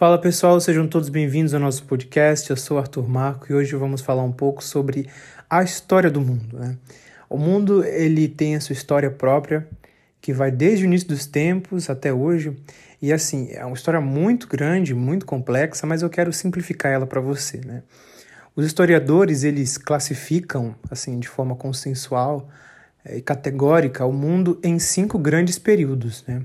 Fala pessoal, sejam todos bem-vindos ao nosso podcast. Eu sou Arthur Marco e hoje vamos falar um pouco sobre a história do mundo. Né? O mundo ele tem a sua história própria, que vai desde o início dos tempos até hoje. E assim, é uma história muito grande, muito complexa, mas eu quero simplificar ela para você. Né? Os historiadores eles classificam assim de forma consensual eh, e categórica o mundo em cinco grandes períodos. Né?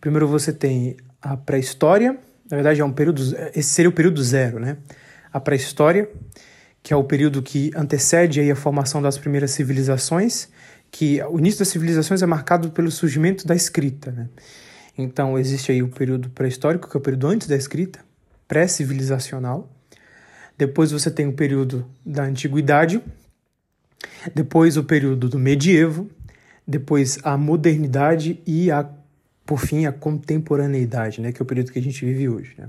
Primeiro você tem a pré-história na verdade, é um período, esse seria o período zero, né? A pré-história, que é o período que antecede aí a formação das primeiras civilizações, que o início das civilizações é marcado pelo surgimento da escrita, né? Então, existe aí o período pré-histórico, que é o período antes da escrita, pré-civilizacional. Depois você tem o período da antiguidade, depois o período do medievo, depois a modernidade e a por fim, a contemporaneidade, né, que é o período que a gente vive hoje. Né?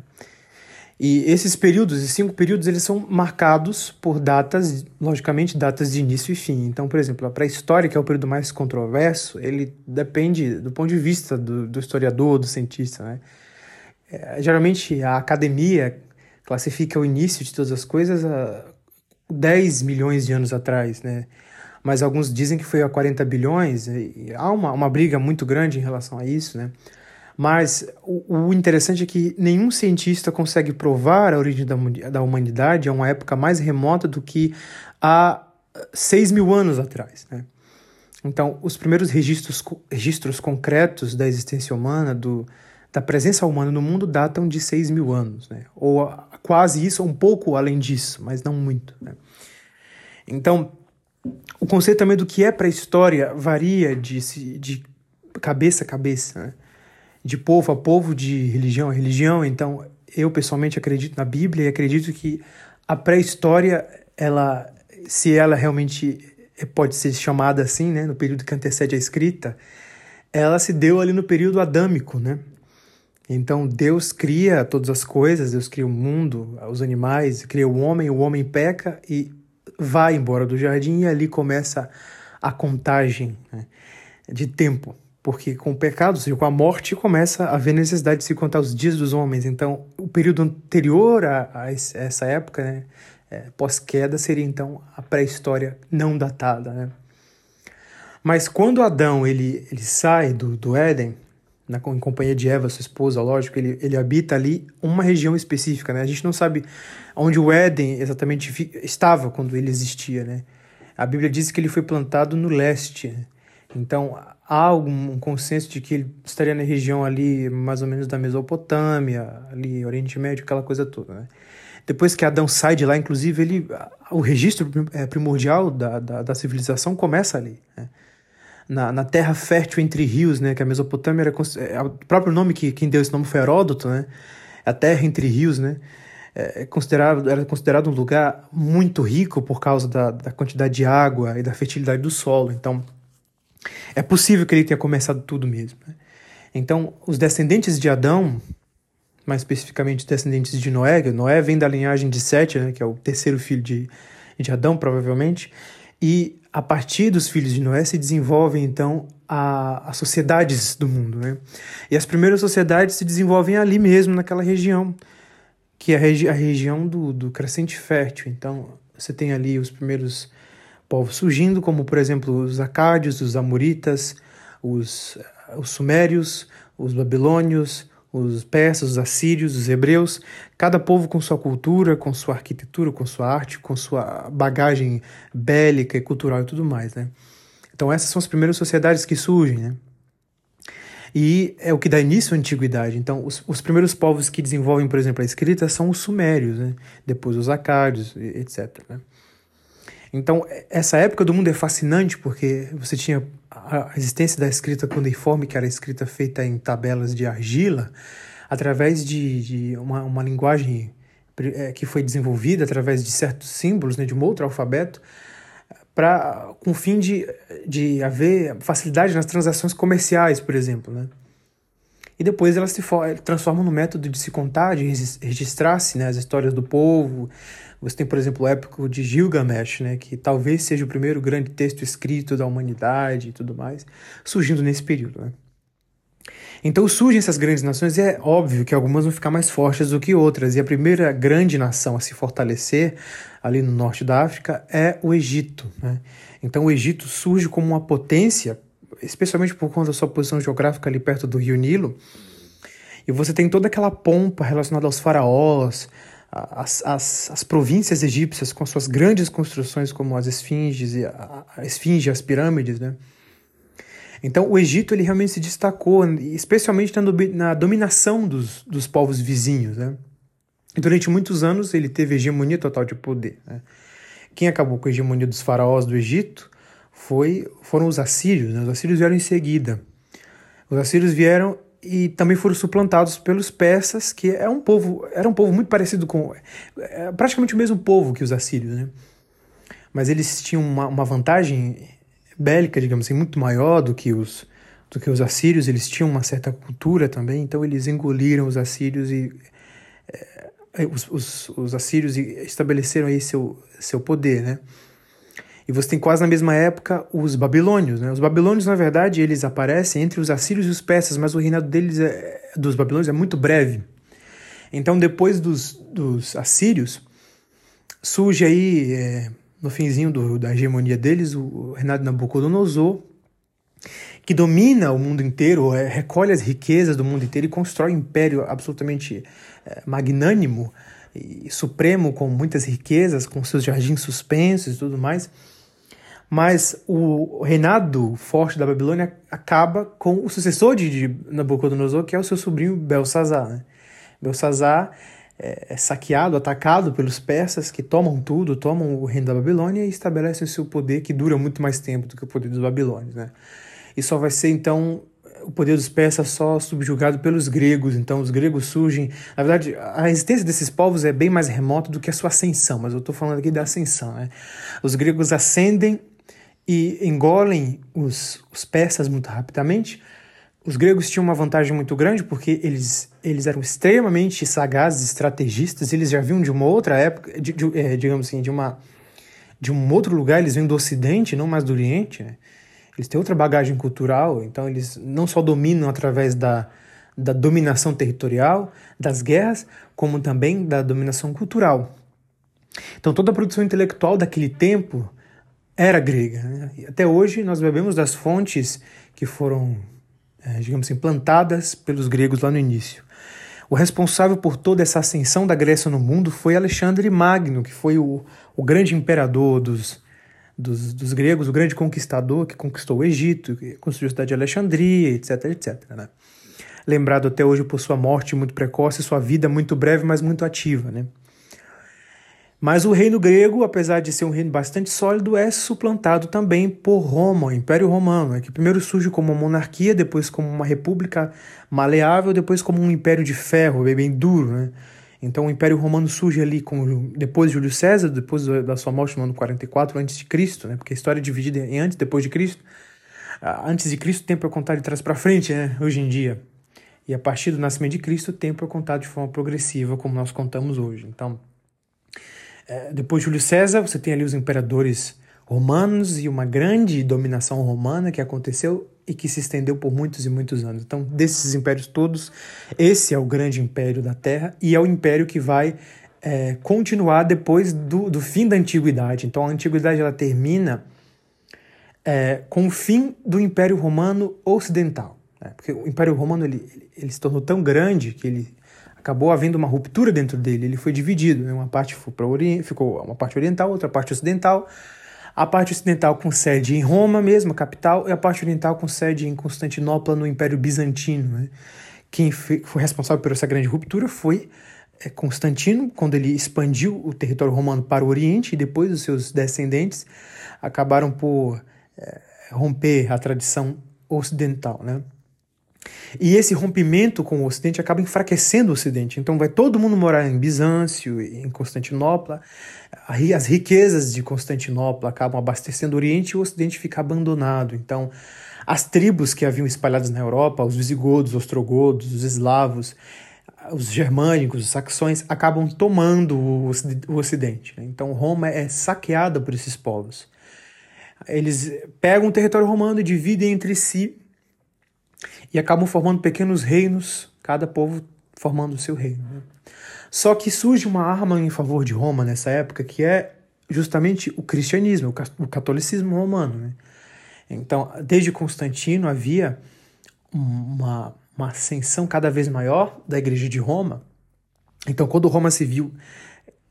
E esses períodos, esses cinco períodos, eles são marcados por datas, logicamente, datas de início e fim. Então, por exemplo, a pré-história, que é o período mais controverso, ele depende do ponto de vista do, do historiador, do cientista. Né? É, geralmente, a academia classifica o início de todas as coisas a 10 milhões de anos atrás, né? Mas alguns dizem que foi a 40 bilhões, há uma, uma briga muito grande em relação a isso, né? Mas o, o interessante é que nenhum cientista consegue provar a origem da, da humanidade a uma época mais remota do que há 6 mil anos atrás, né? Então, os primeiros registros, registros concretos da existência humana, do, da presença humana no mundo, datam de 6 mil anos, né? Ou quase isso, um pouco além disso, mas não muito, né? Então, o conceito também do que é pré-história varia de, de cabeça a cabeça, né? de povo a povo, de religião a religião. Então, eu pessoalmente acredito na Bíblia e acredito que a pré-história, ela, se ela realmente pode ser chamada assim, né, no período que antecede a escrita, ela se deu ali no período adâmico, né? Então Deus cria todas as coisas, Deus cria o mundo, os animais, cria o homem, o homem peca e vai embora do jardim e ali começa a contagem né, de tempo. Porque com o pecado, ou seja, com a morte, começa a haver necessidade de se contar os dias dos homens. Então, o período anterior a, a essa época, né, é, pós-queda, seria então a pré-história não datada. Né? Mas quando Adão ele, ele sai do, do Éden, na, em companhia de Eva, sua esposa, lógico, ele, ele habita ali uma região específica, né? A gente não sabe onde o Éden exatamente estava quando ele existia, né? A Bíblia diz que ele foi plantado no leste. Né? Então, há algum consenso de que ele estaria na região ali, mais ou menos da Mesopotâmia, ali, Oriente Médio, aquela coisa toda, né? Depois que Adão sai de lá, inclusive, ele, o registro é, primordial da, da, da civilização começa ali, né? Na, na terra fértil entre rios, né? Que a Mesopotâmia era é, o próprio nome que quem deu esse nome foi Heródoto, né? A terra entre rios, né? É, é considerado, era considerado um lugar muito rico por causa da, da quantidade de água e da fertilidade do solo. Então, é possível que ele tenha começado tudo mesmo. Né? Então, os descendentes de Adão, mais especificamente os descendentes de Noé, Noé vem da linhagem de Sete, né, que é o terceiro filho de, de Adão, provavelmente, e a partir dos filhos de Noé se desenvolvem então as sociedades do mundo, né? E as primeiras sociedades se desenvolvem ali mesmo, naquela região, que é a, regi a região do, do crescente fértil. Então, você tem ali os primeiros povos surgindo, como por exemplo os acádios, os amoritas, os, os sumérios, os babilônios, os persas, os assírios, os hebreus, cada povo com sua cultura, com sua arquitetura, com sua arte, com sua bagagem bélica e cultural e tudo mais, né? Então essas são as primeiras sociedades que surgem, né? E é o que dá início à antiguidade. Então, os, os primeiros povos que desenvolvem, por exemplo, a escrita são os sumérios, né? depois os acádios, etc. Né? Então, essa época do mundo é fascinante porque você tinha a existência da escrita cuneiforme, que era escrita feita em tabelas de argila, através de, de uma, uma linguagem é, que foi desenvolvida através de certos símbolos, né, de um outro alfabeto, para com o fim de, de haver facilidade nas transações comerciais, por exemplo. Né? E depois elas se transformam no método de se contar, de registrar-se né, as histórias do povo, você tem, por exemplo, o épico de Gilgamesh, né, que talvez seja o primeiro grande texto escrito da humanidade e tudo mais, surgindo nesse período. Né? Então surgem essas grandes nações e é óbvio que algumas vão ficar mais fortes do que outras. E a primeira grande nação a se fortalecer ali no norte da África é o Egito. Né? Então o Egito surge como uma potência, especialmente por conta da sua posição geográfica ali perto do rio Nilo. E você tem toda aquela pompa relacionada aos faraós, as, as, as províncias egípcias com suas grandes construções como as esfinges, e a, a esfinge, as pirâmides, né? Então, o Egito ele realmente se destacou, especialmente na, na dominação dos, dos povos vizinhos. Né? E durante muitos anos, ele teve hegemonia total de poder. Né? Quem acabou com a hegemonia dos faraós do Egito foi, foram os assírios. Né? Os assírios vieram em seguida. Os assírios vieram e também foram suplantados pelos persas, que é um povo, era um povo muito parecido com. É praticamente o mesmo povo que os assírios. Né? Mas eles tinham uma, uma vantagem bélica, digamos assim, muito maior do que os do que os assírios, eles tinham uma certa cultura também, então eles engoliram os assírios e é, os, os, os, assírios estabeleceram aí seu, seu poder, né? E você tem quase na mesma época os babilônios, né? Os babilônios, na verdade, eles aparecem entre os assírios e os persas, mas o reinado deles, é, dos babilônios, é muito breve. Então, depois dos, dos assírios, surge aí é, no finzinho do, da hegemonia deles, o Renato Nabucodonosor, que domina o mundo inteiro, é, recolhe as riquezas do mundo inteiro e constrói um império absolutamente é, magnânimo e supremo, com muitas riquezas, com seus jardins suspensos e tudo mais. Mas o reinado forte da Babilônia acaba com o sucessor de, Nabucodonosor, que é o seu sobrinho Belsazar. Né? Belsazar é, é, saqueado, atacado pelos persas que tomam tudo, tomam o reino da Babilônia e estabelecem o seu poder que dura muito mais tempo do que o poder dos babilônios, né? E só vai ser então o poder dos persas só subjugado pelos gregos. Então os gregos surgem, na verdade, a existência desses povos é bem mais remota do que a sua ascensão, mas eu estou falando aqui da ascensão, né? Os gregos ascendem e engolem os, os persas muito rapidamente os gregos tinham uma vantagem muito grande porque eles, eles eram extremamente sagazes, estrategistas, eles já vinham de uma outra época, de, de, é, digamos assim, de, uma, de um outro lugar, eles vêm do Ocidente, não mais do Oriente. Né? Eles têm outra bagagem cultural, então eles não só dominam através da, da dominação territorial, das guerras, como também da dominação cultural. Então toda a produção intelectual daquele tempo era grega. Né? Até hoje nós bebemos das fontes que foram é, digamos assim, plantadas pelos gregos lá no início. O responsável por toda essa ascensão da Grécia no mundo foi Alexandre Magno, que foi o, o grande imperador dos, dos, dos, gregos, o grande conquistador que conquistou o Egito, que construiu a cidade de Alexandria, etc, etc. Né? Lembrado até hoje por sua morte muito precoce, sua vida muito breve, mas muito ativa. Né? Mas o reino grego, apesar de ser um reino bastante sólido, é suplantado também por Roma, o Império Romano, né, que primeiro surge como uma monarquia, depois como uma república maleável, depois como um império de ferro, bem, duro. Né? Então o Império Romano surge ali com, depois de Júlio César, depois da sua morte no ano 44 a.C., né? porque a história é dividida em antes e depois de Cristo. Antes de Cristo, o tempo é contado de trás para frente, né? hoje em dia. E a partir do nascimento de Cristo, o tempo é contado de forma progressiva, como nós contamos hoje. Então, é, depois de Júlio César, você tem ali os imperadores romanos e uma grande dominação romana que aconteceu e que se estendeu por muitos e muitos anos. Então, desses impérios todos, esse é o grande império da Terra e é o império que vai é, continuar depois do, do fim da Antiguidade. Então, a Antiguidade ela termina é, com o fim do Império Romano Ocidental. Né? Porque o Império Romano ele, ele, ele se tornou tão grande que ele acabou havendo uma ruptura dentro dele. Ele foi dividido, né? uma parte foi para ficou uma parte oriental, outra parte ocidental. A parte ocidental com sede em Roma mesmo, a capital, e a parte oriental com sede em Constantinopla, no Império Bizantino. Né? Quem foi responsável por essa grande ruptura foi é, Constantino, quando ele expandiu o território romano para o Oriente, e depois os seus descendentes acabaram por é, romper a tradição ocidental. Né? E esse rompimento com o Ocidente acaba enfraquecendo o Ocidente. Então vai todo mundo morar em Bizâncio, em Constantinopla. As riquezas de Constantinopla acabam abastecendo o Oriente e o Ocidente fica abandonado. Então as tribos que haviam espalhadas na Europa, os visigodos, os ostrogodos, os eslavos, os germânicos, os saxões, acabam tomando o Ocidente. Né? Então Roma é saqueada por esses povos. Eles pegam o território romano e dividem entre si e acabam formando pequenos reinos, cada povo formando o seu reino. Né? Só que surge uma arma em favor de Roma nessa época, que é justamente o cristianismo, o catolicismo romano. Né? Então, desde Constantino havia uma, uma ascensão cada vez maior da Igreja de Roma. Então, quando Roma se viu,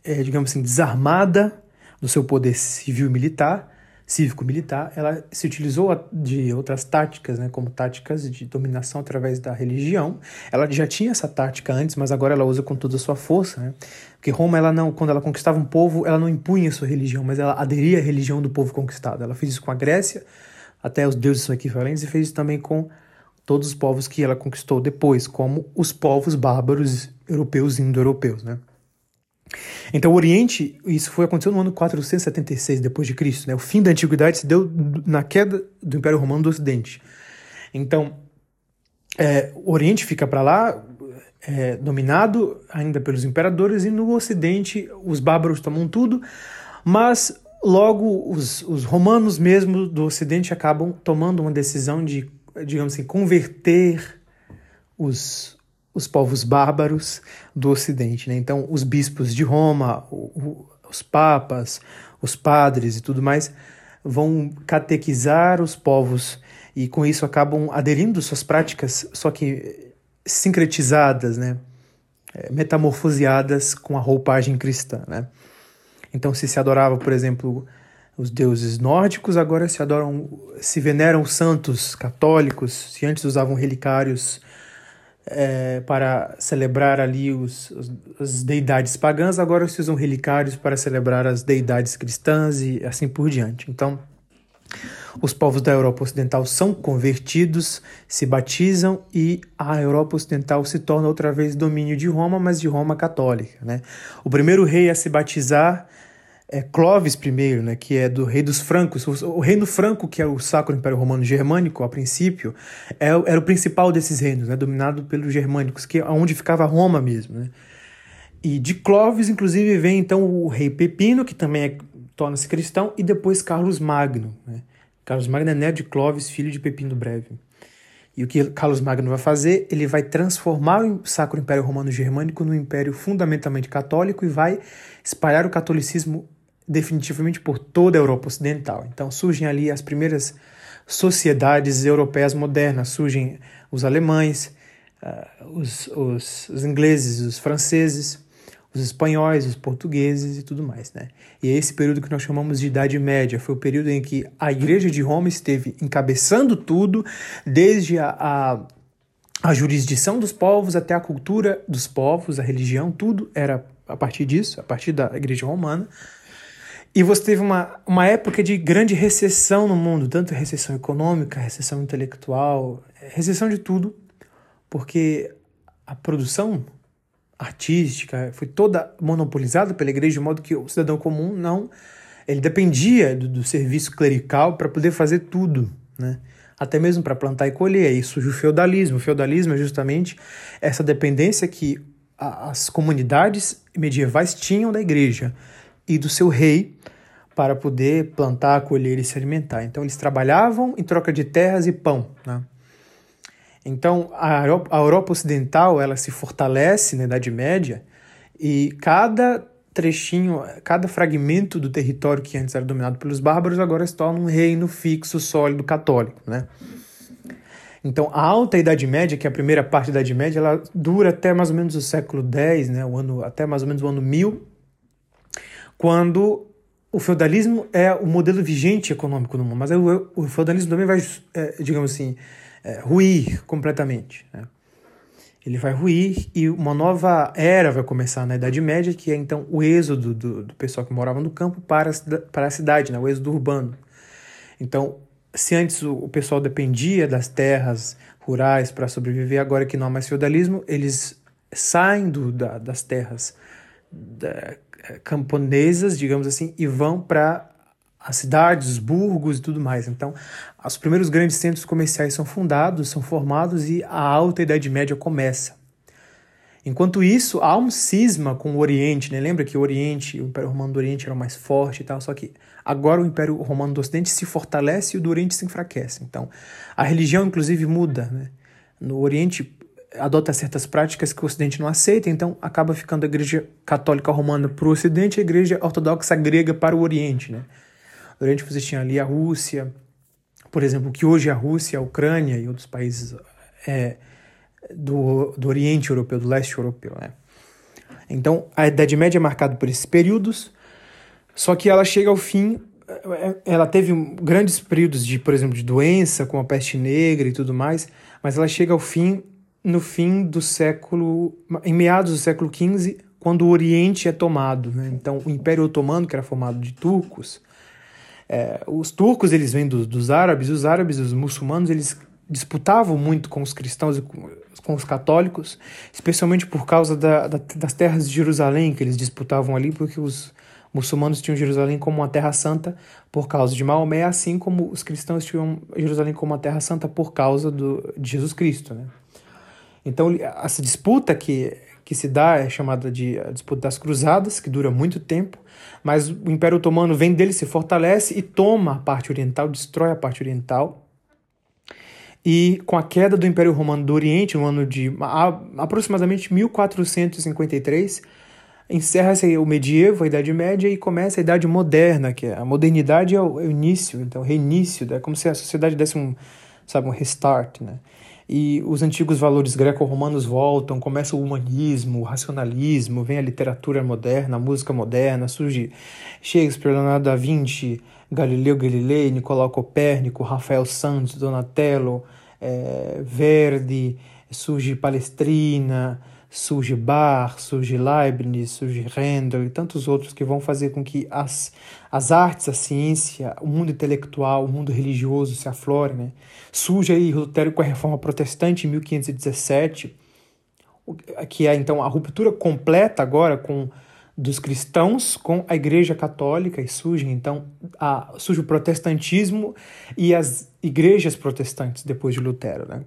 é, digamos assim, desarmada do seu poder civil e militar, cívico-militar, ela se utilizou de outras táticas, né, como táticas de dominação através da religião. Ela já tinha essa tática antes, mas agora ela usa com toda a sua força, né? Porque Roma, ela não, quando ela conquistava um povo, ela não impunha sua religião, mas ela aderia à religião do povo conquistado. Ela fez isso com a Grécia, até os deuses são equivalentes, e fez isso também com todos os povos que ela conquistou depois, como os povos bárbaros europeus e indo-europeus, né? Então, o Oriente, isso foi aconteceu no ano 476 depois de Cristo, né? O fim da antiguidade se deu na queda do Império Romano do Ocidente. Então, é, o Oriente fica para lá é, dominado ainda pelos imperadores e no Ocidente os bárbaros tomam tudo, mas logo os, os romanos mesmo do Ocidente acabam tomando uma decisão de, digamos assim, converter os, os povos bárbaros do Ocidente. Né? Então, os bispos de Roma, o, o, os papas, os padres e tudo mais vão catequizar os povos e com isso acabam aderindo suas práticas, só que sincretizadas, né? É, metamorfoseadas com a roupagem cristã. Né? Então, se se adorava, por exemplo, os deuses nórdicos, agora se adoram, se veneram santos católicos, se antes usavam relicários é, para celebrar ali os, os, as deidades pagãs, agora se usam relicários para celebrar as deidades cristãs e assim por diante. Então, os povos da Europa Ocidental são convertidos, se batizam e a Europa Ocidental se torna outra vez domínio de Roma, mas de Roma católica. Né? O primeiro rei a se batizar é Clovis I, né, que é do rei dos francos. O, reino franco, que é o Sacro Império Romano Germânico, a princípio, é, era o principal desses reinos, né, dominado pelos germânicos, que é onde ficava Roma mesmo. Né? E de Clovis, inclusive, vem então o rei Pepino, que também é, torna-se cristão, e depois Carlos Magno. Né? Carlos Magno é neto de Clovis, filho de Pepino Breve. E o que Carlos Magno vai fazer? Ele vai transformar o Sacro Império Romano Germânico num império fundamentalmente católico e vai espalhar o catolicismo definitivamente por toda a Europa Ocidental. Então surgem ali as primeiras sociedades europeias modernas, surgem os alemães, uh, os, os, os, ingleses, os franceses, os espanhóis, os portugueses e tudo mais. Né? E é esse período que nós chamamos de Idade Média, foi o período em que a Igreja de Roma esteve encabeçando tudo, desde a, a a jurisdição dos povos até a cultura dos povos, a religião, tudo era a partir disso, a partir da Igreja Romana. E você teve uma, uma época de grande recessão no mundo, tanto recessão econômica, recessão intelectual, recessão de tudo, porque a produção artística foi toda monopolizada pela igreja, de modo que o cidadão comum não. Ele dependia do, do serviço clerical para poder fazer tudo, né? até mesmo para plantar e colher. Aí surge o feudalismo. O feudalismo é justamente essa dependência que a, as comunidades medievais tinham da igreja e do seu rei para poder plantar, colher e se alimentar. Então eles trabalhavam em troca de terras e pão. Né? Então a Europa, a Europa Ocidental ela se fortalece na Idade Média e cada trechinho, cada fragmento do território que antes era dominado pelos bárbaros agora se torna um reino fixo, sólido, católico. Né? Então, a Alta Idade Média, que é a primeira parte da Idade Média, ela dura até mais ou menos o século X, né, o ano, até mais ou menos o ano 1000, quando o feudalismo é o modelo vigente econômico no mundo, mas o, o feudalismo também vai, é, digamos assim, é, ruir completamente. Né? Ele vai ruir e uma nova era vai começar na Idade Média, que é então o êxodo do, do pessoal que morava no campo para, para a cidade, né? o êxodo urbano. Então, se antes o, o pessoal dependia das terras rurais para sobreviver, agora que não há mais feudalismo, eles saem do, da, das terras da, camponesas, digamos assim, e vão para as cidades, os burgos e tudo mais. Então, os primeiros grandes centros comerciais são fundados, são formados e a alta Idade Média começa. Enquanto isso, há um cisma com o Oriente, né? Lembra que o Oriente, o Império Romano do Oriente era mais forte e tal, só que agora o Império Romano do Ocidente se fortalece e o do Oriente se enfraquece. Então, a religião inclusive muda, né? no Oriente adota certas práticas que o Ocidente não aceita, então acaba ficando a Igreja Católica Romana para o Ocidente e a Igreja Ortodoxa Grega para o Oriente. Né? No Oriente você tinha ali a Rússia, por exemplo, que hoje é a Rússia, a Ucrânia e outros países é, do, do Oriente Europeu, do Leste Europeu. Né? Então a Idade Média é marcada por esses períodos, só que ela chega ao fim ela teve grandes períodos de, por exemplo, de doença, como a peste negra e tudo mais, mas ela chega ao fim no fim do século, em meados do século XV, quando o Oriente é tomado. Né? Então, o Império Otomano, que era formado de turcos, é, os turcos eles vêm do, dos árabes, os árabes, os muçulmanos, eles disputavam muito com os cristãos e com, com os católicos, especialmente por causa da, da, das terras de Jerusalém que eles disputavam ali, porque os muçulmanos tinham Jerusalém como uma terra santa por causa de Maomé, assim como os cristãos tinham Jerusalém como uma terra santa por causa do, de Jesus Cristo. Né? Então, essa disputa que, que se dá é chamada de a disputa das cruzadas, que dura muito tempo, mas o Império Otomano vem dele, se fortalece e toma a parte oriental, destrói a parte oriental. E com a queda do Império Romano do Oriente, no ano de aproximadamente 1453, encerra-se o medievo, a Idade Média, e começa a Idade Moderna, que é a modernidade é o, é o início, então o reinício, é como se a sociedade desse um, sabe, um restart, né? E os antigos valores greco-romanos voltam, começa o humanismo, o racionalismo, vem a literatura moderna, a música moderna, surge Shakespeare, Leonardo da Vinci, Galileu Galilei, Nicolau Copérnico, Rafael Santos, Donatello, é, Verdi, surge Palestrina, surge Bach, surge Leibniz, surge Handel e tantos outros que vão fazer com que as, as artes, a ciência, o mundo intelectual, o mundo religioso se aflorem. Né? Surge aí Lutero com a Reforma Protestante em 1517, que é então a ruptura completa agora com dos cristãos com a Igreja Católica e surge então a, surge o protestantismo e as igrejas protestantes depois de Lutero, né?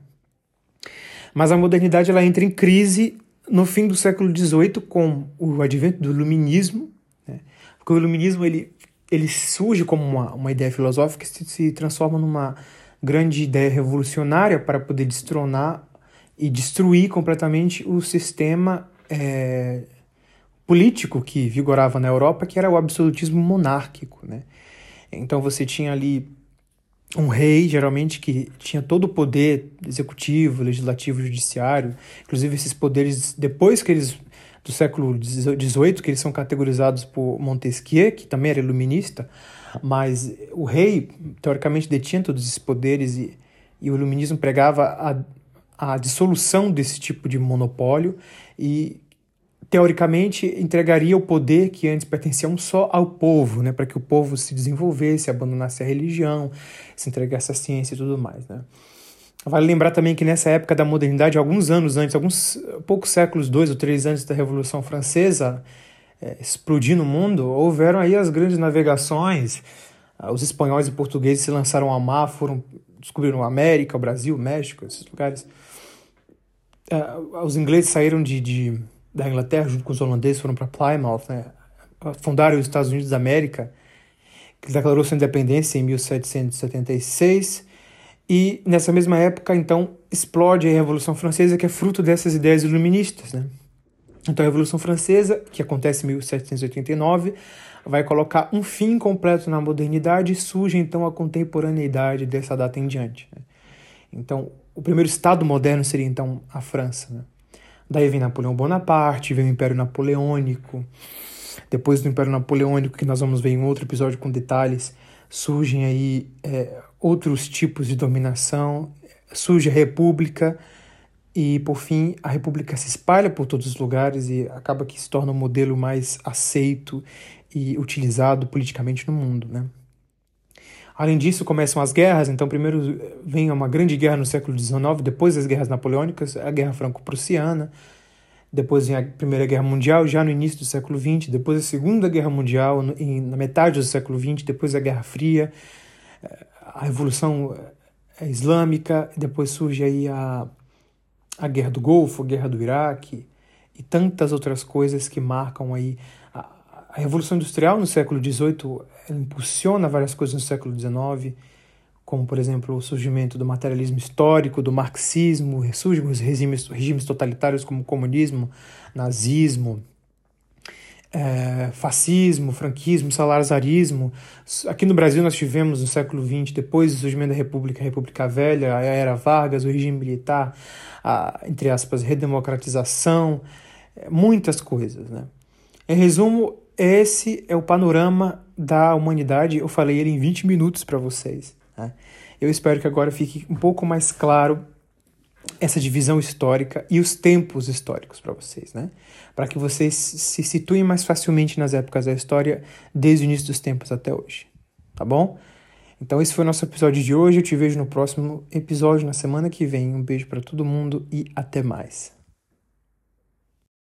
Mas a modernidade ela entra em crise no fim do século XVIII, com o advento do iluminismo, né? porque o iluminismo ele, ele surge como uma, uma ideia filosófica que se, se transforma numa grande ideia revolucionária para poder destronar e destruir completamente o sistema é, político que vigorava na Europa, que era o absolutismo monárquico. Né? Então você tinha ali um rei, geralmente, que tinha todo o poder executivo, legislativo, judiciário, inclusive esses poderes, depois que eles, do século XVIII, que eles são categorizados por Montesquieu, que também era iluminista, mas o rei, teoricamente, detinha todos esses poderes e, e o iluminismo pregava a, a dissolução desse tipo de monopólio e teoricamente entregaria o poder que antes pertencia um só ao povo, né, para que o povo se desenvolvesse, abandonasse a religião, se entregasse à ciência e tudo mais, né. Vale lembrar também que nessa época da modernidade, alguns anos antes, alguns poucos séculos, dois ou três antes da Revolução Francesa é, explodir no mundo, houveram aí as grandes navegações, ah, os espanhóis e portugueses se lançaram ao mar, foram descobriram a América, o Brasil, o México, esses lugares. Uh, os ingleses saíram de, de da Inglaterra, junto com os holandeses, foram para Plymouth, né? fundaram os Estados Unidos da América, que declarou sua independência em 1776. E nessa mesma época, então, explode a Revolução Francesa, que é fruto dessas ideias iluministas. Né? Então, a Revolução Francesa, que acontece em 1789, vai colocar um fim completo na modernidade e surge então a contemporaneidade dessa data em diante. Né? Então, o primeiro Estado moderno seria então a França. Né? Daí vem Napoleão Bonaparte, vem o Império Napoleônico. Depois do Império Napoleônico, que nós vamos ver em outro episódio com detalhes, surgem aí é, outros tipos de dominação, surge a República e, por fim, a República se espalha por todos os lugares e acaba que se torna um modelo mais aceito e utilizado politicamente no mundo, né? Além disso, começam as guerras. Então, primeiro vem uma grande guerra no século XIX, depois das guerras napoleônicas, a Guerra Franco-Prussiana. Depois vem a Primeira Guerra Mundial, já no início do século XX. Depois a Segunda Guerra Mundial, na metade do século XX. Depois a Guerra Fria, a Revolução eh, Islâmica. Depois surge aí a, a Guerra do Golfo, a Guerra do Iraque e tantas outras coisas que marcam aí a Revolução Industrial no século XVIII impulsiona várias coisas no século XIX, como, por exemplo, o surgimento do materialismo histórico, do marxismo, ressurgem os regimes, regimes totalitários como comunismo, nazismo, é, fascismo, franquismo, salazarismo. Aqui no Brasil nós tivemos no século XX, depois do surgimento da República, a República Velha, a Era Vargas, o regime militar, a, entre aspas, redemocratização, é, muitas coisas. Né? Em resumo, esse é o panorama da humanidade. Eu falei ele em 20 minutos para vocês. Né? Eu espero que agora fique um pouco mais claro essa divisão histórica e os tempos históricos para vocês, né? Para que vocês se situem mais facilmente nas épocas da história, desde o início dos tempos até hoje. Tá bom? Então esse foi o nosso episódio de hoje. Eu te vejo no próximo episódio na semana que vem. Um beijo para todo mundo e até mais.